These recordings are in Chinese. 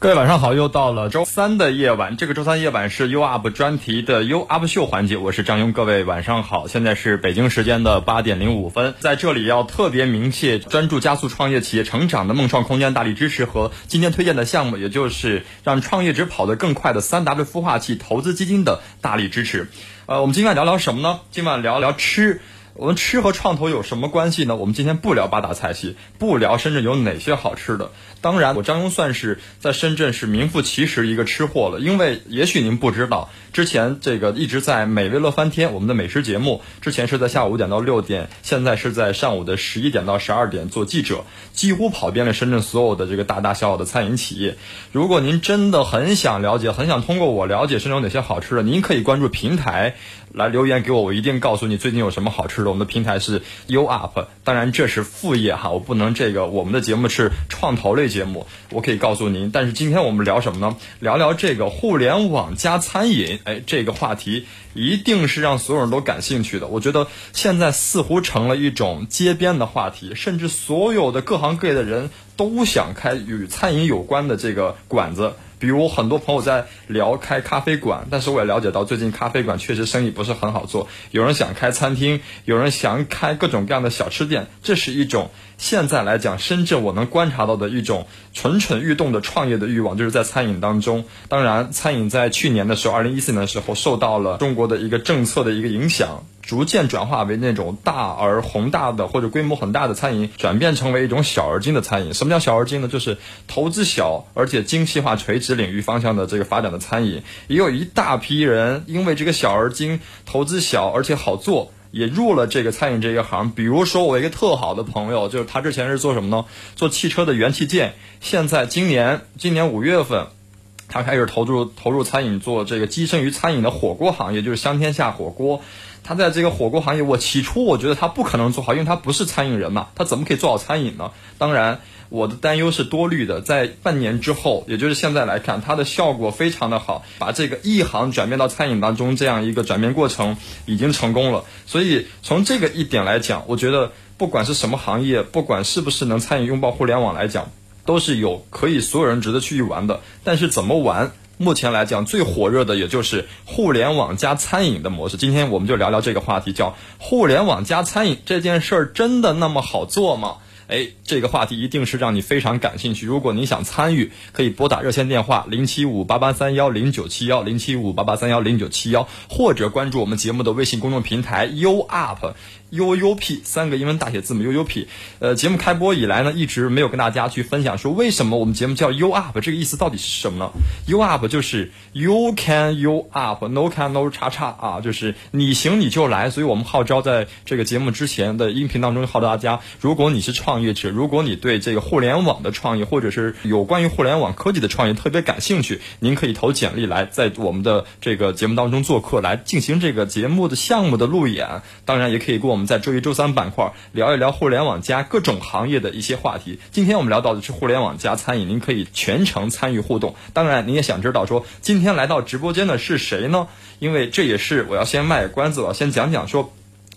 各位晚上好，又到了周三的夜晚。这个周三夜晚是 U Up 专题的 U Up 秀环节，我是张庸。各位晚上好，现在是北京时间的八点零五分，在这里要特别明确专注加速创业企业成长的梦创空间大力支持和今天推荐的项目，也就是让创业者跑得更快的三 W 孵化器投资基金的大力支持。呃，我们今晚聊聊什么呢？今晚聊聊吃。我们吃和创投有什么关系呢？我们今天不聊八大菜系，不聊深圳有哪些好吃的。当然，我张庸算是在深圳是名副其实一个吃货了。因为也许您不知道，之前这个一直在美味乐翻天我们的美食节目，之前是在下午五点到六点，现在是在上午的十一点到十二点做记者，几乎跑遍了深圳所有的这个大大小小的餐饮企业。如果您真的很想了解，很想通过我了解深圳有哪些好吃的，您可以关注平台。来留言给我，我一定告诉你最近有什么好吃的。我们的平台是 U Up，当然这是副业哈，我不能这个。我们的节目是创投类节目，我可以告诉您。但是今天我们聊什么呢？聊聊这个互联网加餐饮，哎，这个话题一定是让所有人都感兴趣的。我觉得现在似乎成了一种街边的话题，甚至所有的各行各业的人都想开与餐饮有关的这个馆子。比如很多朋友在聊开咖啡馆，但是我也了解到最近咖啡馆确实生意不是很好做。有人想开餐厅，有人想开各种各样的小吃店，这是一种现在来讲深圳我能观察到的一种蠢蠢欲动的创业的欲望，就是在餐饮当中。当然，餐饮在去年的时候，二零一四年的时候受到了中国的一个政策的一个影响。逐渐转化为那种大而宏大的或者规模很大的餐饮，转变成为一种小而精的餐饮。什么叫小而精呢？就是投资小而且精细化垂直领域方向的这个发展的餐饮。也有一大批人因为这个小而精、投资小而且好做，也入了这个餐饮这一行。比如说，我一个特好的朋友，就是他之前是做什么呢？做汽车的元器件。现在今年今年五月份，他开始投入投入餐饮，做这个跻身于餐饮的火锅行业，就是香天下火锅。他在这个火锅行业，我起初我觉得他不可能做好，因为他不是餐饮人嘛，他怎么可以做好餐饮呢？当然，我的担忧是多虑的。在半年之后，也就是现在来看，它的效果非常的好，把这个一行转变到餐饮当中这样一个转变过程已经成功了。所以从这个一点来讲，我觉得不管是什么行业，不管是不是能参与拥抱互联网来讲，都是有可以所有人值得去玩的。但是怎么玩？目前来讲，最火热的也就是互联网加餐饮的模式。今天我们就聊聊这个话题，叫互联网加餐饮这件事儿真的那么好做吗？哎，这个话题一定是让你非常感兴趣。如果你想参与，可以拨打热线电话零七五八八三幺零九七幺零七五八八三幺零九七幺，或者关注我们节目的微信公众平台 U Up。U U P 三个英文大写字母 U U P，呃，节目开播以来呢，一直没有跟大家去分享说为什么我们节目叫 U Up，这个意思到底是什么呢？U Up 就是 You can You Up，No can No 叉叉啊，就是你行你就来。所以我们号召在这个节目之前的音频当中号召大家，如果你是创业者，如果你对这个互联网的创业或者是有关于互联网科技的创业特别感兴趣，您可以投简历来在我们的这个节目当中做客，来进行这个节目的项目的路演。当然也可以跟我。我我们在周一、周三板块聊一聊互联网加各种行业的一些话题。今天我们聊到的是互联网加餐饮，您可以全程参与互动。当然，您也想知道说今天来到直播间的是谁呢？因为这也是我要先卖关子，我要先讲讲说，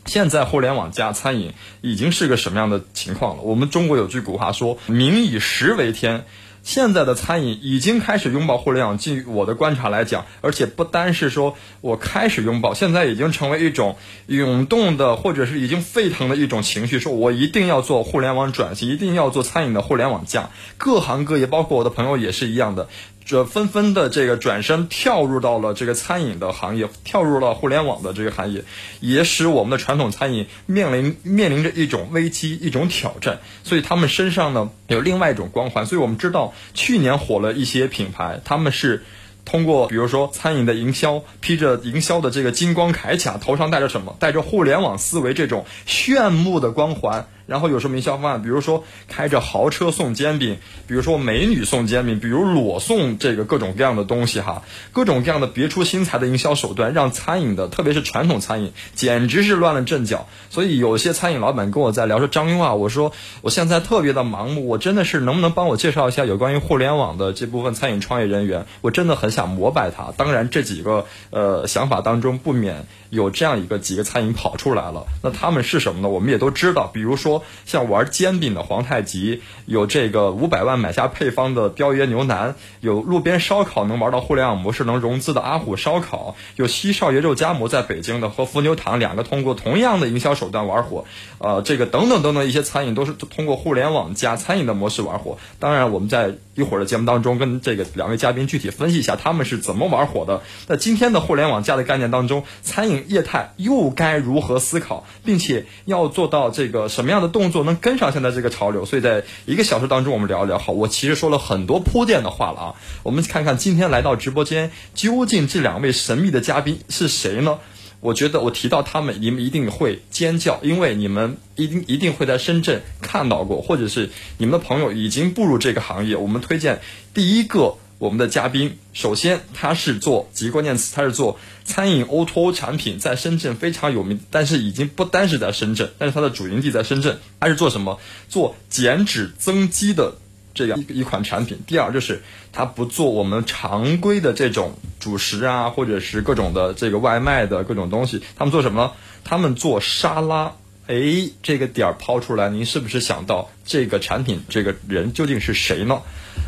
现在互联网加餐饮已经是个什么样的情况了。我们中国有句古话说：“民以食为天。”现在的餐饮已经开始拥抱互联网，据我的观察来讲，而且不单是说我开始拥抱，现在已经成为一种涌动的，或者是已经沸腾的一种情绪，说我一定要做互联网转型，一定要做餐饮的互联网加，各行各业，包括我的朋友也是一样的。这纷纷的这个转身跳入到了这个餐饮的行业，跳入了互联网的这个行业，也使我们的传统餐饮面临面临着一种危机、一种挑战。所以他们身上呢有另外一种光环。所以我们知道，去年火了一些品牌，他们是通过比如说餐饮的营销，披着营销的这个金光铠甲，头上戴着什么？戴着互联网思维这种炫目的光环。然后有什么营销方案？比如说开着豪车送煎饼，比如说美女送煎饼，比如裸送这个各种各样的东西哈，各种各样的别出心裁的营销手段，让餐饮的特别是传统餐饮简直是乱了阵脚。所以有些餐饮老板跟我在聊说张庸啊，我说我现在特别的盲目，我真的是能不能帮我介绍一下有关于互联网的这部分餐饮创业人员？我真的很想膜拜他。当然这几个呃想法当中不免有这样一个几个餐饮跑出来了。那他们是什么呢？我们也都知道，比如说像玩煎饼的皇太极，有这个五百万买下配方的雕爷牛腩，有路边烧烤能玩到互联网模式能融资的阿虎烧烤，有西少爷肉夹馍在北京的和伏牛堂两个通过同样的营销手段玩火，呃，这个等等等等一些餐饮都是通过互联网加餐饮的模式玩火。当然，我们在一会儿的节目当中跟这个两位嘉宾具体分析一下他们是怎么玩火的。那今天的互联网加的概念当中，餐饮业态又该如何思考，并且要做到这个什么样的动作能跟上现在这个潮流？所以在一个小时当中，我们聊一聊。好，我其实说了很多铺垫的话了啊，我们看看今天来到直播间，究竟这两位神秘的嘉宾是谁呢？我觉得我提到他们，你们一定会尖叫，因为你们一定一定会在深圳看到过，或者是你们的朋友已经步入这个行业。我们推荐第一个我们的嘉宾，首先他是做几个关键词，他是做餐饮 O2O 产品，在深圳非常有名，但是已经不单是在深圳，但是他的主营地在深圳。他是做什么？做减脂增肌的。这样一一款产品，第二就是它不做我们常规的这种主食啊，或者是各种的这个外卖的各种东西，他们做什么？他们做沙拉。哎，这个点儿抛出来，您是不是想到这个产品这个人究竟是谁呢？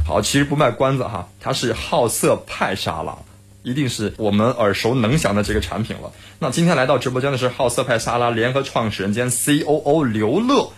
好，其实不卖关子哈，他是好色派沙拉，一定是我们耳熟能详的这个产品了。那今天来到直播间的是好色派沙拉联合创始人兼 COO 刘乐。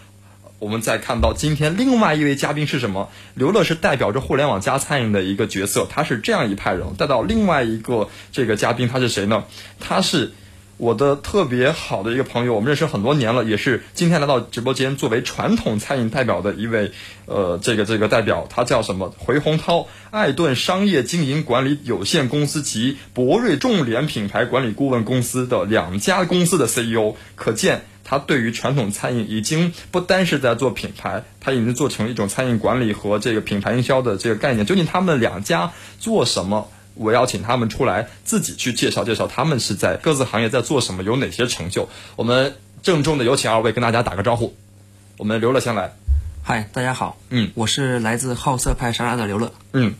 我们再看到今天另外一位嘉宾是什么？刘乐是代表着互联网加餐饮的一个角色，他是这样一派人。带到另外一个这个嘉宾，他是谁呢？他是我的特别好的一个朋友，我们认识很多年了，也是今天来到直播间作为传统餐饮代表的一位呃这个这个代表，他叫什么？回洪涛，爱顿商业经营管理有限公司及博瑞众联品牌管理顾问公司的两家公司的 CEO，可见。他对于传统餐饮已经不单是在做品牌，他已经做成一种餐饮管理和这个品牌营销的这个概念。究竟他们两家做什么？我邀请他们出来自己去介绍介绍，他们是在各自行业在做什么，有哪些成就。我们郑重的有请二位跟大家打个招呼。我们刘乐先来。嗨，大家好。嗯，我是来自好色派沙拉的刘乐。嗯，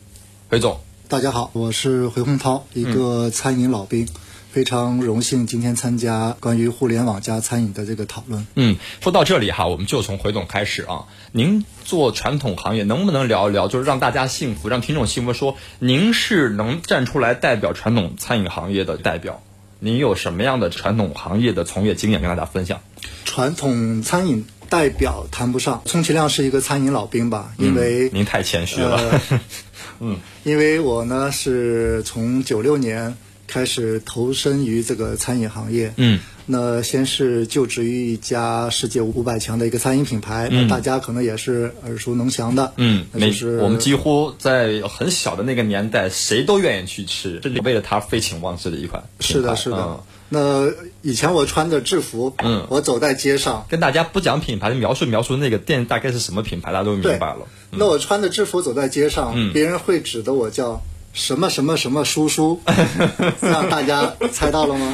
回总。大家好，我是回洪涛，一个餐饮老兵。非常荣幸今天参加关于互联网加餐饮的这个讨论。嗯，说到这里哈，我们就从回总开始啊。您做传统行业，能不能聊一聊，就是让大家幸福，让听众幸福？说您是能站出来代表传统餐饮行业的代表，您有什么样的传统行业的从业经验跟大家分享？传统餐饮代表谈不上，充其量是一个餐饮老兵吧，因为您太谦虚了。嗯，因为我呢是从九六年。开始投身于这个餐饮行业，嗯，那先是就职于一家世界五百强的一个餐饮品牌，嗯，大家可能也是耳熟能详的，嗯，那就是我们几乎在很小的那个年代，谁都愿意去吃，这里为了它废寝忘食的一款，是的，是的。那以前我穿的制服，嗯，我走在街上，跟大家不讲品牌，描述描述那个店大概是什么品牌，大家都明白了。那我穿的制服走在街上，嗯，别人会指的我叫。什么什么什么叔叔，让大家猜到了吗？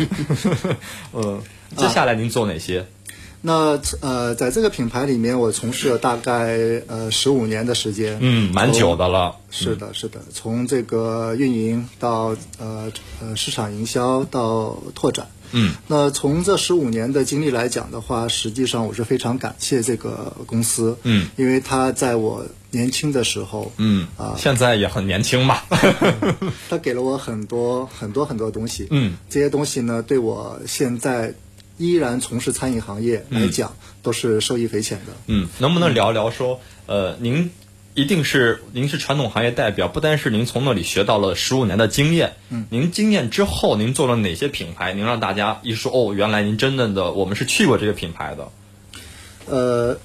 嗯，接下来您做哪些？那呃，在这个品牌里面，我从事了大概呃十五年的时间。嗯，蛮久的了。是的，是的，从这个运营到呃呃市场营销到拓展。嗯，那从这十五年的经历来讲的话，实际上我是非常感谢这个公司。嗯，因为他在我年轻的时候，嗯啊，现在也很年轻嘛，他给了我很多很多很多东西。嗯，这些东西呢，对我现在依然从事餐饮行业来讲，都是受益匪浅的。嗯，能不能聊聊说，呃，您？一定是您是传统行业代表，不单是您从那里学到了十五年的经验，嗯，您经验之后，您做了哪些品牌？您让大家一说哦，原来您真正的我们是去过这个品牌的。呃，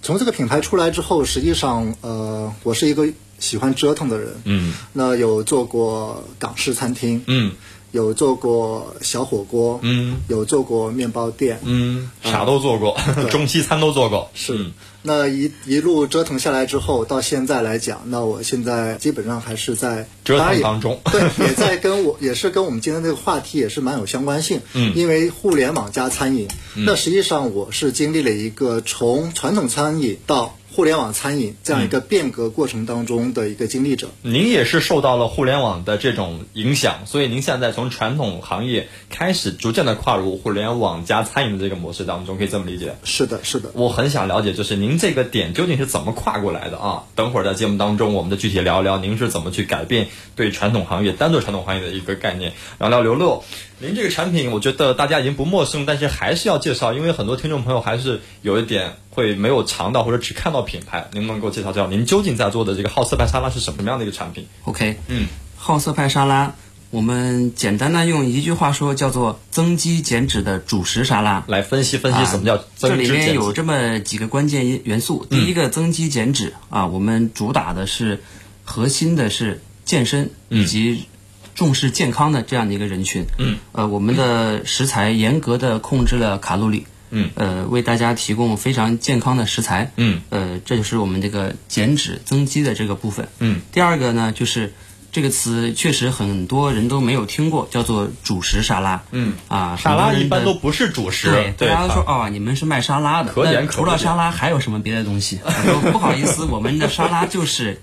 从这个品牌出来之后，实际上呃，我是一个喜欢折腾的人，嗯，那有做过港式餐厅，嗯，有做过小火锅，嗯，有做过面包店，嗯，啥都做过，中西餐都做过，是。那一一路折腾下来之后，到现在来讲，那我现在基本上还是在折腾当中，对，也在 跟我也是跟我们今天这个话题也是蛮有相关性。嗯，因为互联网加餐饮，那实际上我是经历了一个从传统餐饮到互联网餐饮这样一个变革过程当中的一个经历者。您也是受到了互联网的这种影响，所以您现在从传统行业开始逐渐的跨入互联网加餐饮的这个模式当中，可以这么理解？是的，是的。我很想了解，就是您这个点究竟是怎么跨过来的啊？等会儿在节目当中，我们的具体聊一聊您是怎么去改变对传统行业、单做传统行业的一个概念。聊聊刘乐，您这个产品，我觉得大家已经不陌生，但是还是要介绍，因为很多听众朋友还是有一点会没有尝到或者只看到品牌。您能给我介绍介绍您究竟在做的这个好色派沙拉是什么样的一个产品？OK，嗯，好色派沙拉，我们简单的用一句话说，叫做增肌减脂的主食沙拉。来分析分析什么叫增这里增脂这里。面有这么几个关键因元素。第一个增肌减脂啊，我们主打的是核心的是健身以及重视健康的这样的一个人群。嗯，呃，我们的食材严格的控制了卡路里。嗯，呃，为大家提供非常健康的食材。嗯，呃，这就是我们这个减脂增肌的这个部分。嗯，第二个呢，就是这个词确实很多人都没有听过，叫做主食沙拉。嗯啊，沙拉一般都不是主食，对，大家都说哦，你们是卖沙拉的，那除了沙拉还有什么别的东西？不好意思，我们的沙拉就是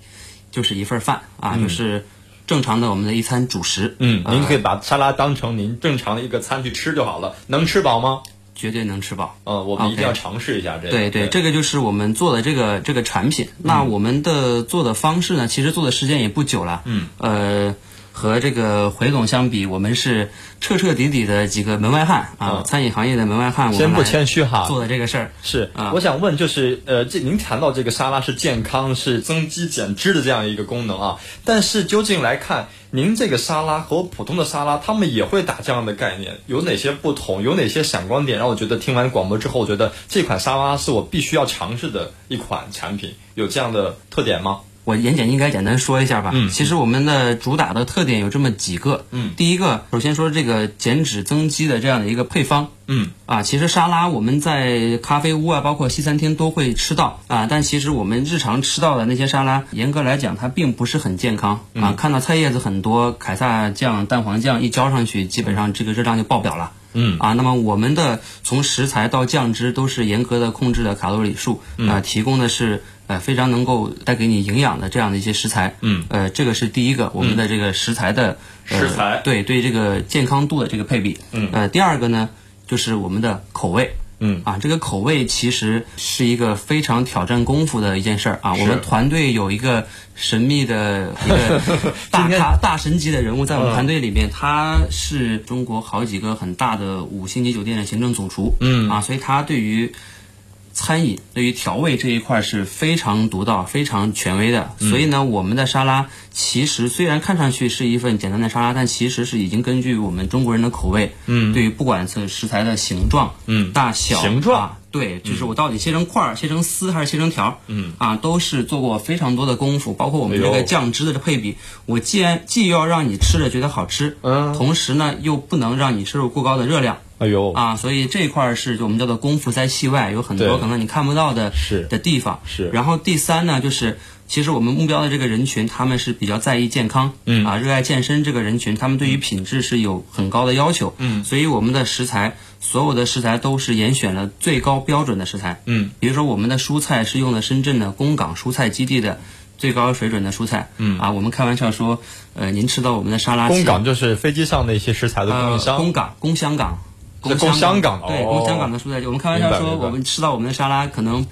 就是一份饭啊，就是正常的我们的一餐主食。嗯，呃您可以把沙拉当成您正常的一个餐去吃就好了。能吃饱吗？绝对能吃饱。嗯，我们一定要尝试一下这个。对对，这个就是我们做的这个这个产品。那我们的做的方式呢，其实做的时间也不久了。嗯，呃，和这个回总相比，我们是彻彻底底的几个门外汉啊，嗯餐饮行业的门外汉。先不谦虚哈做的这个事儿。是，啊我想问，就是呃，这您谈到这个沙拉是健康、是增肌减脂的这样一个功能啊，但是究竟来看，您这个沙拉和普通的沙拉，他们也会打这样的概念，有哪些不同？有哪些闪光点让我觉得听完广播之后，我觉得这款沙拉是我必须要尝试的一款产品，有这样的特点吗？我言简意赅简单说一下吧。嗯其实我们的主打的特点有这么几个。嗯，第一个，首先说这个减脂增肌的这样的一个配方。嗯啊，其实沙拉我们在咖啡屋啊，包括西餐厅都会吃到啊，但其实我们日常吃到的那些沙拉，严格来讲它并不是很健康嗯啊。看到菜叶子很多，凯撒酱、蛋黄酱一浇上去，基本上这个热量就爆表了。嗯。啊，那么我们的从食材到酱汁都是严格的控制的卡路里数，嗯。啊，提供的是呃非常能够带给你营养的这样的一些食材，嗯，呃，这个是第一个，我们的这个食材的、呃食材。对对这个健康度的这个配比，嗯。呃，第二个呢就是我们的口味。嗯啊，这个口味其实是一个非常挑战功夫的一件事儿啊。我们团队有一个神秘的一个 大咖、大神级的人物在我们团队里面，他是中国好几个很大的五星级酒店的行政总厨。嗯啊，所以他对于餐饮对于调味这一块是非常独到、非常权威的。嗯所以呢，我们的沙拉其实虽然看上去是一份简单的沙拉，但其实是已经根据我们中国人的口味，嗯对于不管是食材的形状、嗯大小、形状啊，对，就是我到底切成块儿、切成丝还是切成条儿，嗯。啊，都是做过非常多的功夫，包括我们这个酱汁的配比，我既然既要让你吃着觉得好吃，嗯。同时呢又不能让你摄入过高的热量。哎呦。啊，所以这一块儿是我们叫做功夫在戏外，有很多可能你看不到的是。的地方。是。然后第三呢，就是其实我们目标的这个人群，他们是比较在意健康，嗯。啊，热爱健身这个人群，他们对于品质是有很高的要求，嗯。所以我们的食材，所有的食材都是严选了最高标准的食材，嗯。比如说我们的蔬菜是用的深圳的公港蔬菜基地的。最高水准的蔬菜，嗯。啊，我们开玩笑说，呃，您吃到我们的沙拉工前港就是飞机上的一些食材的供应呃，商。工港、公香港、是工香港对，哦。工香港的蔬菜，我们开玩笑说，我们吃到我们的沙拉可能。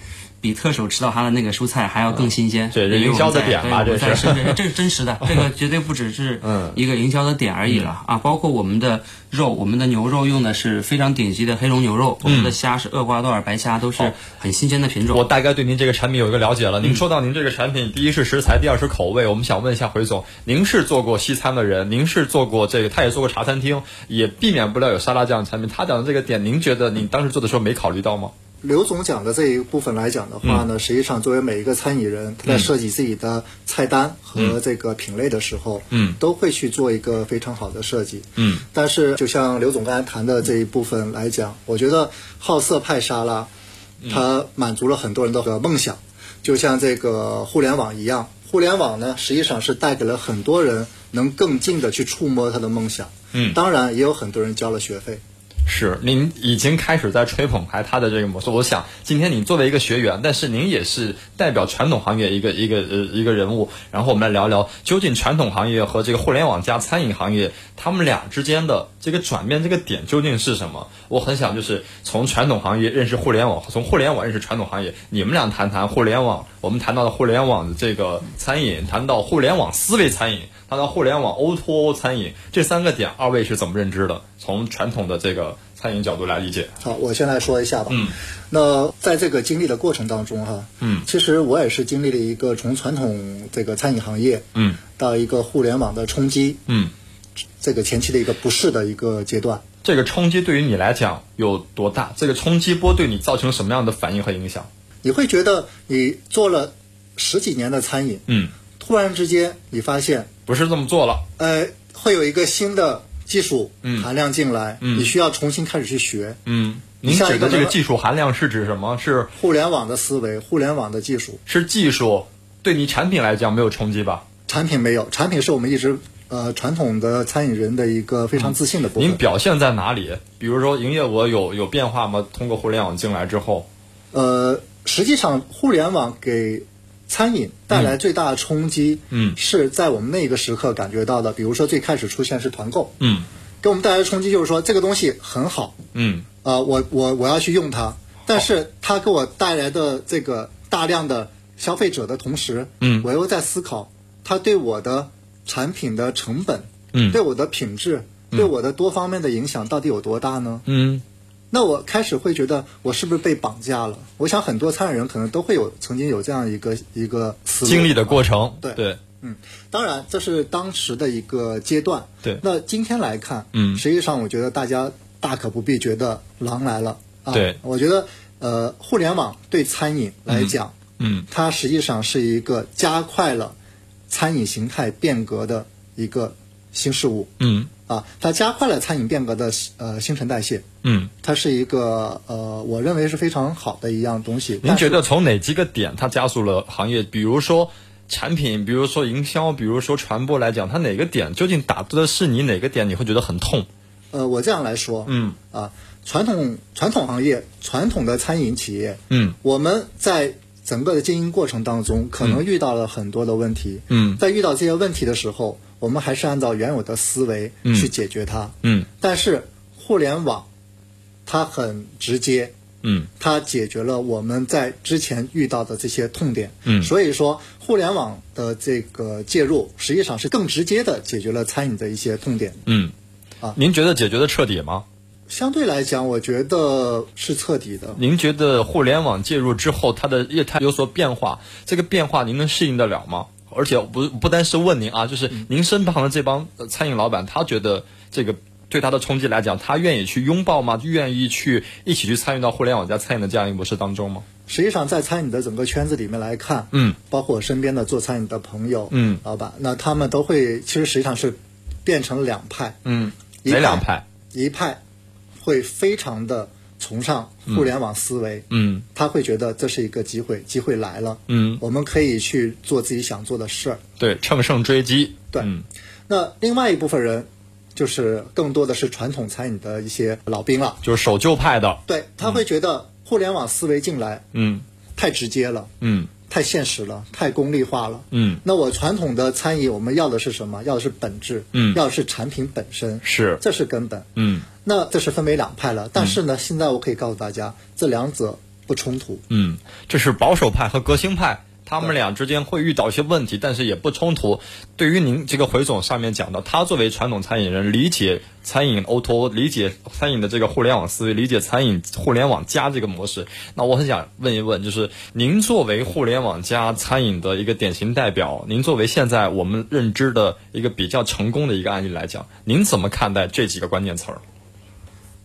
比特首吃到他的那个蔬菜还要更新鲜，这是因为我们营销的点吧对我们这是这是真实的，这个绝对不只是嗯一个营销的点而已了啊！包括我们的肉，我们的牛肉用的是非常顶级的黑龙牛肉，我们的虾是厄瓜多尔白虾，都是很新鲜的品种。我大概对您这个产品有一个了解了。您说到您这个产品，第一是食材，第二是口味。我们想问一下回总，您是做过西餐的人，您是做过这个，他也做过茶餐厅，也避免不了有沙拉这样的产品。他讲的这个点，您觉得您当时做的时候没考虑到吗？刘总讲的这一部分来讲的话呢，实际上作为每一个餐饮人，他在设计自己的菜单和这个品类的时候，嗯。都会去做一个非常好的设计。嗯。但是就像刘总刚才谈的这一部分来讲，我觉得好色派沙拉，它满足了很多人的梦想，就像这个互联网一样，互联网呢实际上是带给了很多人能更近的去触摸他的梦想。嗯。当然也有很多人交了学费。是，您已经开始在吹捧开他的这个模式。我想，今天您作为一个学员，但是您也是代表传统行业一个一个呃一个人物。然后我们来聊聊，究竟传统行业和这个互联网加餐饮行业，他们俩之间的这个转变这个点究竟是什么？我很想就是从传统行业认识互联网，从互联网认识传统行业。你们俩谈谈互联网，我们谈到了互联网的这个餐饮，谈到互联网思维餐饮。谈到互联网 O2O 餐饮这三个点，二位是怎么认知的？从传统的这个餐饮角度来理解。好，我先来说一下吧。嗯，那在这个经历的过程当中，哈，嗯，其实我也是经历了一个从传统这个餐饮行业，嗯，到一个互联网的冲击，嗯，这个前期的一个不适的一个阶段。这个冲击对于你来讲有多大？这个冲击波对你造成什么样的反应和影响？你会觉得你做了十几年的餐饮，嗯，突然之间你发现。不是这么做了，呃，会有一个新的技术含量进来，嗯，你需要重新开始去学，嗯，您指的这个技术含量是指什么？是互联网的思维，互联网的技术是技术，对你产品来讲没有冲击吧？产品没有，产品是我们一直呃传统的餐饮人的一个非常自信的部分。您表现在哪里？比如说营业额有有变化吗？通过互联网进来之后，呃，实际上互联网给。餐饮带来最大的冲击，嗯，是在我们那个时刻感觉到的。比如说最开始出现是团购，嗯，给我们带来的冲击就是说这个东西很好，嗯，啊，我我我要去用它，但是它给我带来的这个大量的消费者的同时，嗯，我又在思考它对我的产品的成本，嗯，对我的品质，对我的多方面的影响到底有多大呢？嗯。那我开始会觉得我是不是被绑架了？我想很多参与人可能都会有曾经有这样一个一个经历的过程。对对，嗯，当然这是当时的一个阶段。对，那今天来看，嗯，实际上我觉得大家大可不必觉得狼来了。啊、对，我觉得呃，互联网对餐饮来讲，嗯，它实际上是一个加快了餐饮形态变革的一个新事物。嗯。啊，它加快了餐饮变革的呃新陈代谢。嗯，它是一个呃，我认为是非常好的一样东西。您觉得从哪几个点它加速了行业？比如说产品，比如说营销，比如说传播来讲，它哪个点究竟打的是你哪个点？你会觉得很痛？呃，我这样来说，嗯啊，传统传统行业，传统的餐饮企业，嗯，我们在整个的经营过程当中，可能遇到了很多的问题。嗯，在遇到这些问题的时候。我们还是按照原有的思维去解决它。嗯，但是互联网它很直接。嗯，它解决了我们在之前遇到的这些痛点。嗯，所以说互联网的这个介入，实际上是更直接的解决了餐饮的一些痛点。嗯，啊，您觉得解决的彻底吗？相对来讲，我觉得是彻底的。您觉得互联网介入之后，它的业态有所变化？这个变化您能适应得了吗？而且不不单是问您啊，就是您身旁的这帮餐饮老板，他觉得这个对他的冲击来讲，他愿意去拥抱吗？愿意去一起去参与到互联网加餐饮的这样一个模式当中吗？实际上，在餐饮的整个圈子里面来看，嗯，包括我身边的做餐饮的朋友，嗯，老板，那他们都会，其实实际上是变成两派，嗯，哪两派？一派会非常的。崇尚互联网思维，嗯，他会觉得这是一个机会，机会来了，嗯，我们可以去做自己想做的事儿，对，乘胜追击，对。那另外一部分人，就是更多的是传统餐饮的一些老兵了，就是守旧派的，对他会觉得互联网思维进来，嗯，太直接了，嗯。太现实了，太功利化了。嗯，那我传统的餐饮，我们要的是什么？要的是本质。嗯，要的是产品本身。是，这是根本。嗯，那这是分为两派了。但是呢，现在我可以告诉大家，这两者不冲突。嗯，这是保守派和革新派。他们俩之间会遇到一些问题，但是也不冲突。对于您这个回总上面讲的，他作为传统餐饮人，理解餐饮 O2O，理解餐饮的这个互联网思维，理解餐饮互联网加这个模式。那我很想问一问，就是您作为互联网加餐饮的一个典型代表，您作为现在我们认知的一个比较成功的一个案例来讲，您怎么看待这几个关键词儿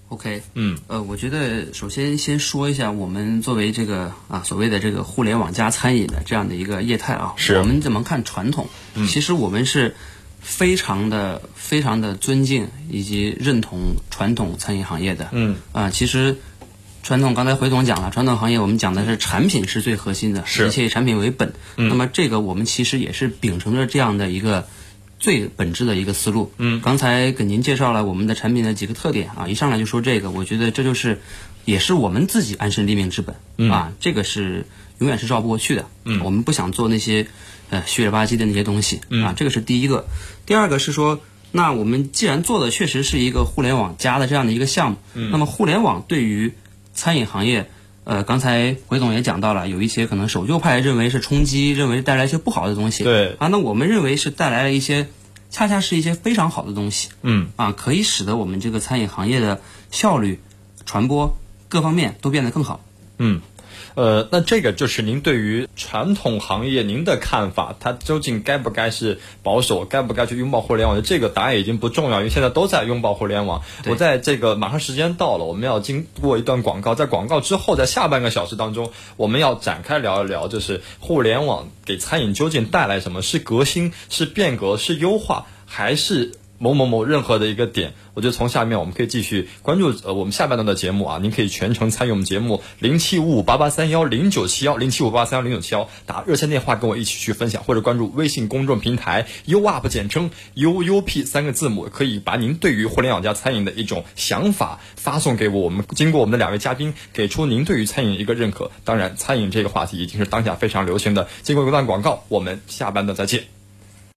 ？OK，嗯，呃，我觉得首先先说一下，我们作为这个啊所谓的这个互联网加餐饮的这样的一个业态啊，是我们怎么看传统？嗯，其实我们是非常的、非常的尊敬以及认同传统餐饮行业的。嗯，啊，其实传统刚才回总讲了，传统行业我们讲的是产品是最核心的，是一切以产品为本。嗯，那么这个我们其实也是秉承着这样的一个最本质的一个思路。嗯，刚才给您介绍了我们的产品的几个特点啊，一上来就说这个，我觉得这就是也是我们自己安身立命之本、啊，这个是永远是绕不过去的。嗯，我们不想做那些呃虚了吧唧的那些东西啊，这个是第一个。第二个是说，那我们既然做的确实是一个互联网加的这样的一个项目，那么互联网对于餐饮行业。呃，刚才回总也讲到了，有一些可能守旧派认为是冲击，认为带来一些不好的东西。对啊，那我们认为是带来了一些，恰恰是一些非常好的东西。嗯啊，可以使得我们这个餐饮行业的效率、传播各方面都变得更好。嗯。呃，那这个就是您对于传统行业您的看法，它究竟该不该是保守，该不该去拥抱互联网的？这个答案已经不重要，因为现在都在拥抱互联网。我在这个马上时间到了，我们要经过一段广告，在广告之后，在下半个小时当中，我们要展开聊一聊，就是互联网给餐饮究竟带来什么？是革新，是变革，是优化，还是？某某某任何的一个点，我觉得从下面我们可以继续关注呃我们下半段的节目啊，您可以全程参与我们节目零七五五八八三幺零九七幺零七五八三幺零九七幺打热线电话跟我一起去分享，或者关注微信公众平台 U Up 简称 U U P 三个字母，可以把您对于互联网加餐饮的一种想法发送给我，我们经过我们的两位嘉宾给出您对于餐饮一个认可。当然，餐饮这个话题已经是当下非常流行的。经过一段广告，我们下半段再见。